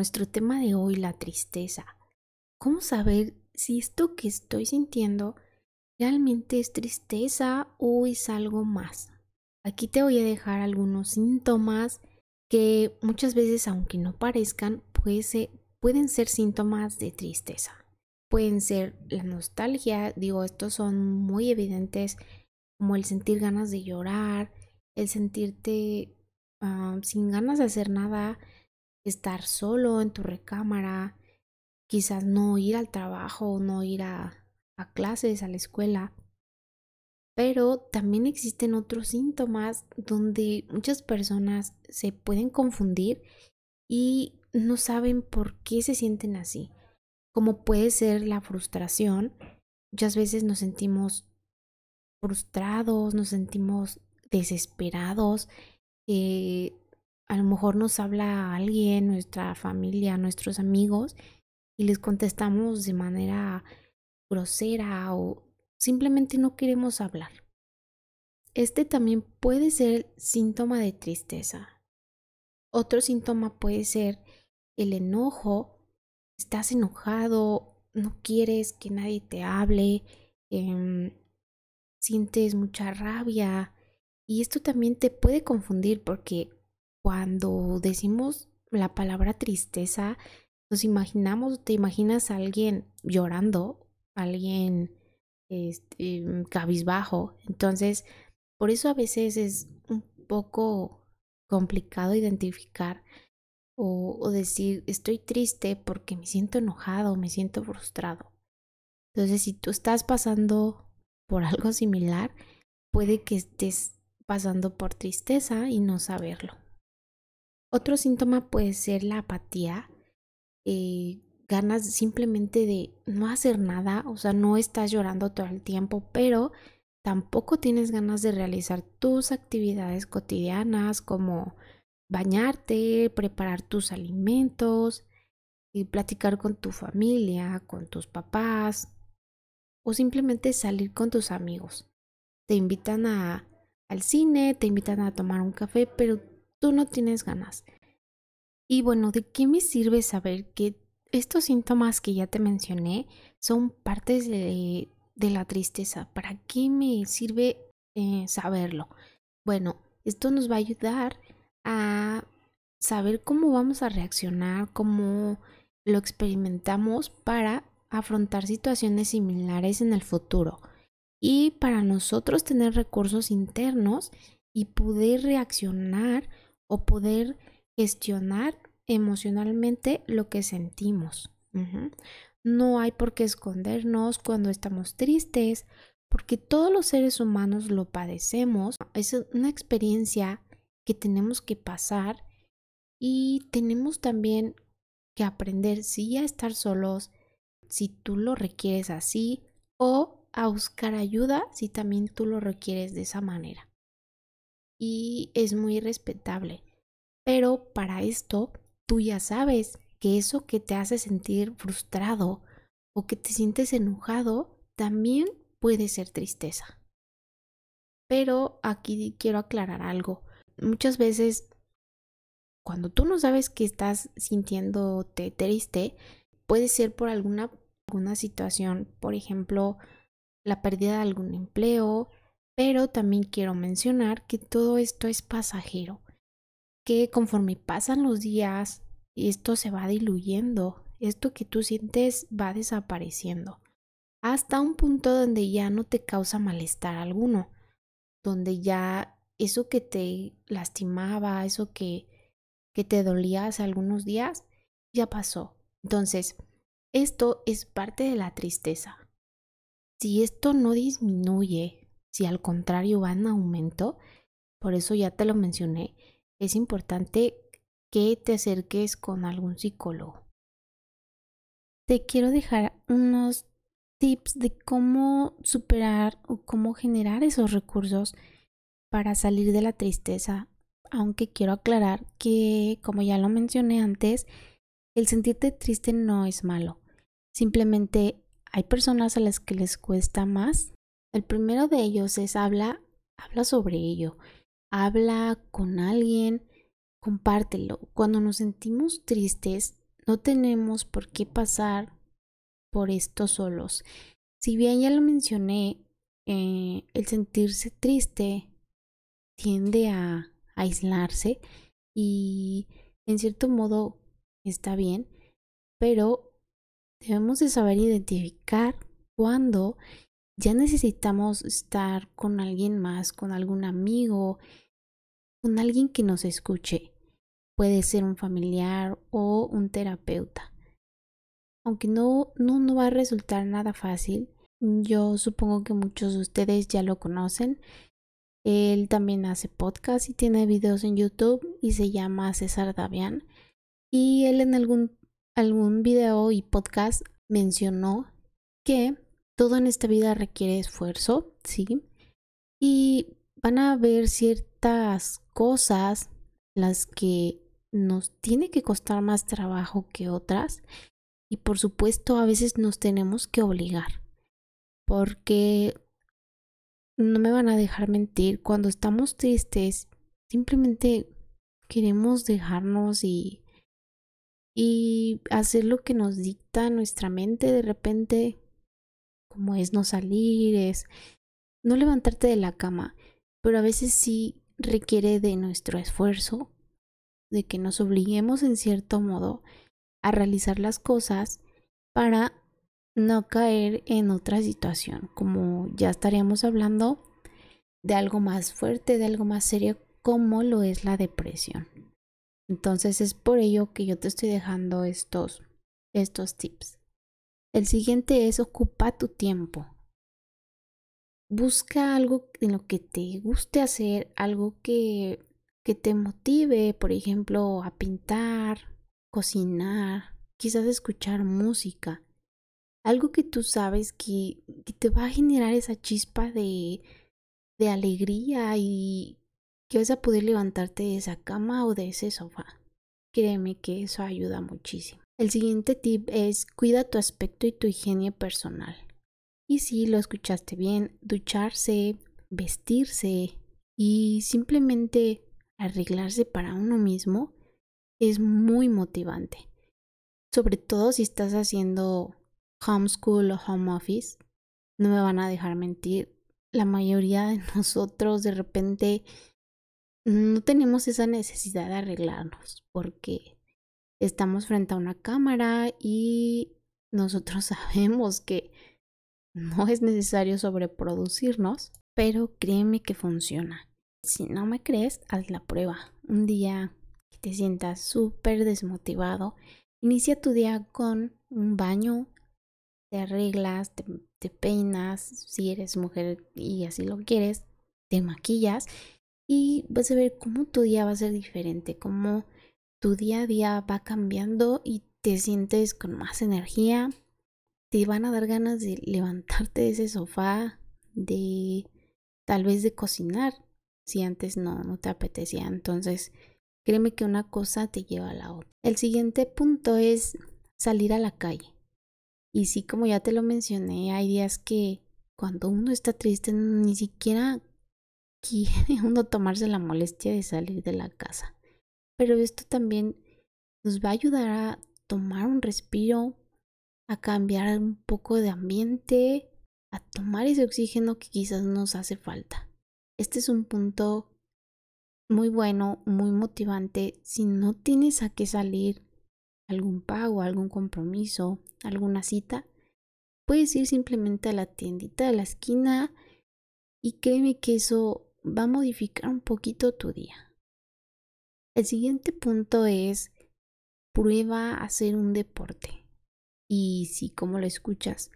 Nuestro tema de hoy, la tristeza. ¿Cómo saber si esto que estoy sintiendo realmente es tristeza o es algo más? Aquí te voy a dejar algunos síntomas que muchas veces, aunque no parezcan, pueden ser síntomas de tristeza. Pueden ser la nostalgia, digo, estos son muy evidentes como el sentir ganas de llorar, el sentirte ah, sin ganas de hacer nada, estar solo en tu recámara, quizás no ir al trabajo, no ir a, clases, a la escuela. Pero también existen otros síntomas donde muchas personas se pueden confundir y no saben por qué se sienten así. Como puede ser la frustración. Muchas veces nos sentimos frustrados, nos sentimos desesperados. Eh, a lo mejor nos habla alguien, nuestra familia, nuestros amigos, y les contestamos de manera grosera o simplemente no queremos hablar. Este también puede ser síntoma de tristeza. Otro síntoma puede ser el enojo. Estás enojado, no quieres que nadie te hable, em, sientes mucha rabia. Y esto también te puede confundir porque cuando decimos la palabra tristeza, nos imaginamos, te imaginas a alguien llorando, alguien este, cabizbajo. Entonces, por eso a veces es un poco complicado identificar o, o, decir estoy triste porque me siento enojado, me siento frustrado. Entonces, si tú estás pasando por algo similar, puede que estés pasando por tristeza y no saberlo. Otro síntoma puede ser la apatía, eh, ganas simplemente de no hacer nada, o sea, no estás llorando todo el tiempo, pero tampoco tienes ganas de realizar tus actividades cotidianas como bañarte, preparar tus alimentos, y platicar con tu familia, con tus papás o simplemente salir con tus amigos. Te invitan a, al cine, te invitan a tomar un café, pero tú no tienes ganas. Y bueno, ¿de qué me sirve saber que estos síntomas que ya te mencioné son partes de, la tristeza? ¿Para qué me sirve eh, saberlo? Bueno, esto nos va a ayudar a saber cómo vamos a reaccionar, cómo lo experimentamos para afrontar situaciones similares en el futuro y para nosotros tener recursos internos y poder reaccionar o poder gestionar emocionalmente lo que sentimos. No hay por qué escondernos cuando estamos tristes, porque todos los seres humanos lo padecemos. Es una experiencia que tenemos que pasar y tenemos también que aprender si a estar solos, si tú lo requieres así, o a buscar ayuda si también tú lo requieres de esa manera y es muy respetable. Pero para esto, tú ya sabes que eso que te hace sentir frustrado o que te sientes enojado también puede ser tristeza. Pero aquí quiero aclarar algo. Muchas veces, cuando tú no sabes que estás sintiéndote triste, puede ser por alguna, alguna situación, por ejemplo, la pérdida de algún empleo, pero también quiero mencionar que todo esto es pasajero, que conforme pasan los días, esto se va diluyendo, esto que tú sientes va desapareciendo, hasta un punto donde ya no te causa malestar alguno, donde ya eso que te lastimaba, eso que, que te dolía hace algunos días, ya pasó. Entonces, esto es parte de la tristeza. Si esto no disminuye si al contrario va en aumento, por eso ya te lo mencioné, es importante que te acerques con algún psicólogo. Te quiero dejar unos tips de cómo superar o cómo generar esos recursos para salir de la tristeza, aunque quiero aclarar que, como ya lo mencioné antes, el sentirte triste no es malo. Simplemente hay personas a las que les cuesta más el primero de ellos es habla, habla sobre ello. Habla con alguien compártelo. Cuando nos sentimos tristes, no tenemos por qué pasar por esto solos. Si bien ya lo mencioné, eh, el sentirse triste tiende a aislarse y en cierto modo está bien, pero debemos de saber identificar cuando ya necesitamos estar con alguien más, con algún amigo, con alguien que nos escuche. Puede ser un familiar o un terapeuta. Aunque no, no, no va a resultar nada fácil, yo supongo que muchos de ustedes ya lo conocen. Él también hace podcast y tiene videos en YouTube y se llama César Davián. Y él en algún, algún video y podcast mencionó que todo en esta vida requiere esfuerzo, ¿sí? Y van a haber ciertas cosas las que nos tiene que costar más trabajo que otras y por supuesto a veces nos tenemos que obligar porque no me van a dejar mentir cuando estamos tristes simplemente queremos dejarnos y y hacer lo que nos dicta nuestra mente de repente como es no salir, es no levantarte de la cama, pero a veces sí requiere de nuestro esfuerzo, de que nos obliguemos en cierto modo a realizar las cosas para no caer en otra situación, como ya estaríamos hablando de algo más fuerte, de algo más serio, como lo es la depresión. Entonces es por ello que yo te estoy dejando estos, estos tips. El siguiente es ocupa tu tiempo. Busca algo en lo que te guste hacer, algo que, que te motive, por ejemplo, a pintar, cocinar, quizás escuchar música. Algo que tú sabes que, que te va a generar esa chispa de, de alegría y que vas a poder levantarte de esa cama o de ese sofá. Créeme que eso ayuda muchísimo. El siguiente tip es cuida tu aspecto y tu higiene personal. Y si lo escuchaste bien, ducharse, vestirse y simplemente arreglarse para uno mismo es muy motivante. Sobre todo si estás haciendo homeschool o home office, no me van a dejar mentir. La mayoría de nosotros de repente no tenemos esa necesidad de arreglarnos porque estamos frente a una cámara y nosotros sabemos que no es necesario sobreproducirnos, pero créeme que funciona. Si no me crees, haz la prueba. Un día que te sientas súper desmotivado, inicia tu día con un baño, te arreglas, te, peinas, si eres mujer y así lo quieres, te maquillas y vas a ver cómo tu día va a ser diferente, cómo tu día a día va cambiando y te sientes con más energía, te van a dar ganas de levantarte de ese sofá, de tal vez de cocinar, si antes no, no te apetecía. Entonces, créeme que una cosa te lleva a la otra. El siguiente punto es salir a la calle. Y sí, como ya te lo mencioné, hay días que cuando uno está triste ni siquiera quiere uno tomarse la molestia de salir de la casa pero esto también nos va a ayudar a tomar un respiro, a cambiar un poco de ambiente, a tomar ese oxígeno que quizás nos hace falta. Este es un punto muy bueno, muy motivante. Si no tienes a qué salir, algún pago, algún compromiso, alguna cita, puedes ir simplemente a la tiendita de la esquina y créeme que eso va a modificar un poquito tu día. El siguiente punto es prueba a hacer un deporte. Y si como lo escuchas,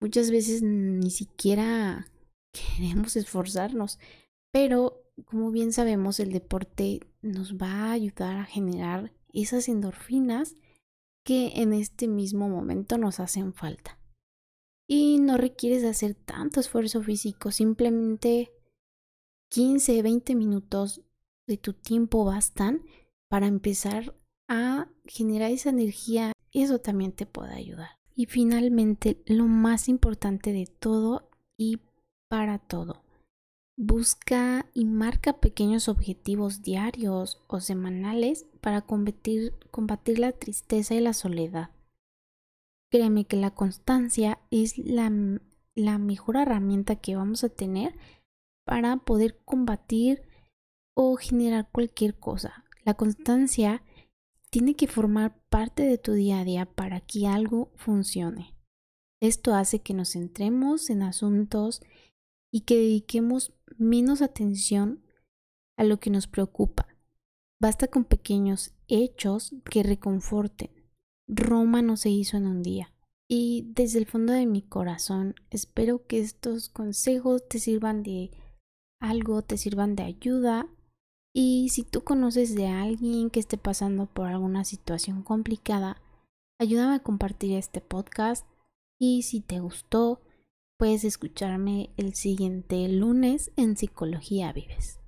muchas veces ni siquiera queremos esforzarnos, pero como bien sabemos, el deporte nos va a ayudar a generar esas endorfinas que en este mismo momento nos hacen falta. Y no requieres hacer tanto esfuerzo físico, simplemente 15, 20 minutos de tu tiempo bastan para empezar a generar esa energía, eso también te puede ayudar. Y finalmente, lo más importante de todo y para todo, Busca y marca pequeños objetivos diarios o semanales para combatir, combatir la tristeza y la soledad. Créeme que la constancia es la, la mejor herramienta que vamos a tener para poder combatir o generar cualquier cosa. La constancia tiene que formar parte de tu día a día para que algo funcione. Esto hace que nos centremos en asuntos y que dediquemos menos atención a lo que nos preocupa. Basta con pequeños hechos que reconforten. Roma no se hizo en un día. Y desde el fondo de mi corazón espero que estos consejos te sirvan de algo, te sirvan de ayuda. Y si tú conoces de alguien que esté pasando por alguna situación complicada, ayúdame a compartir este podcast. Y si te gustó, puedes escucharme el siguiente lunes en Psicología Vives.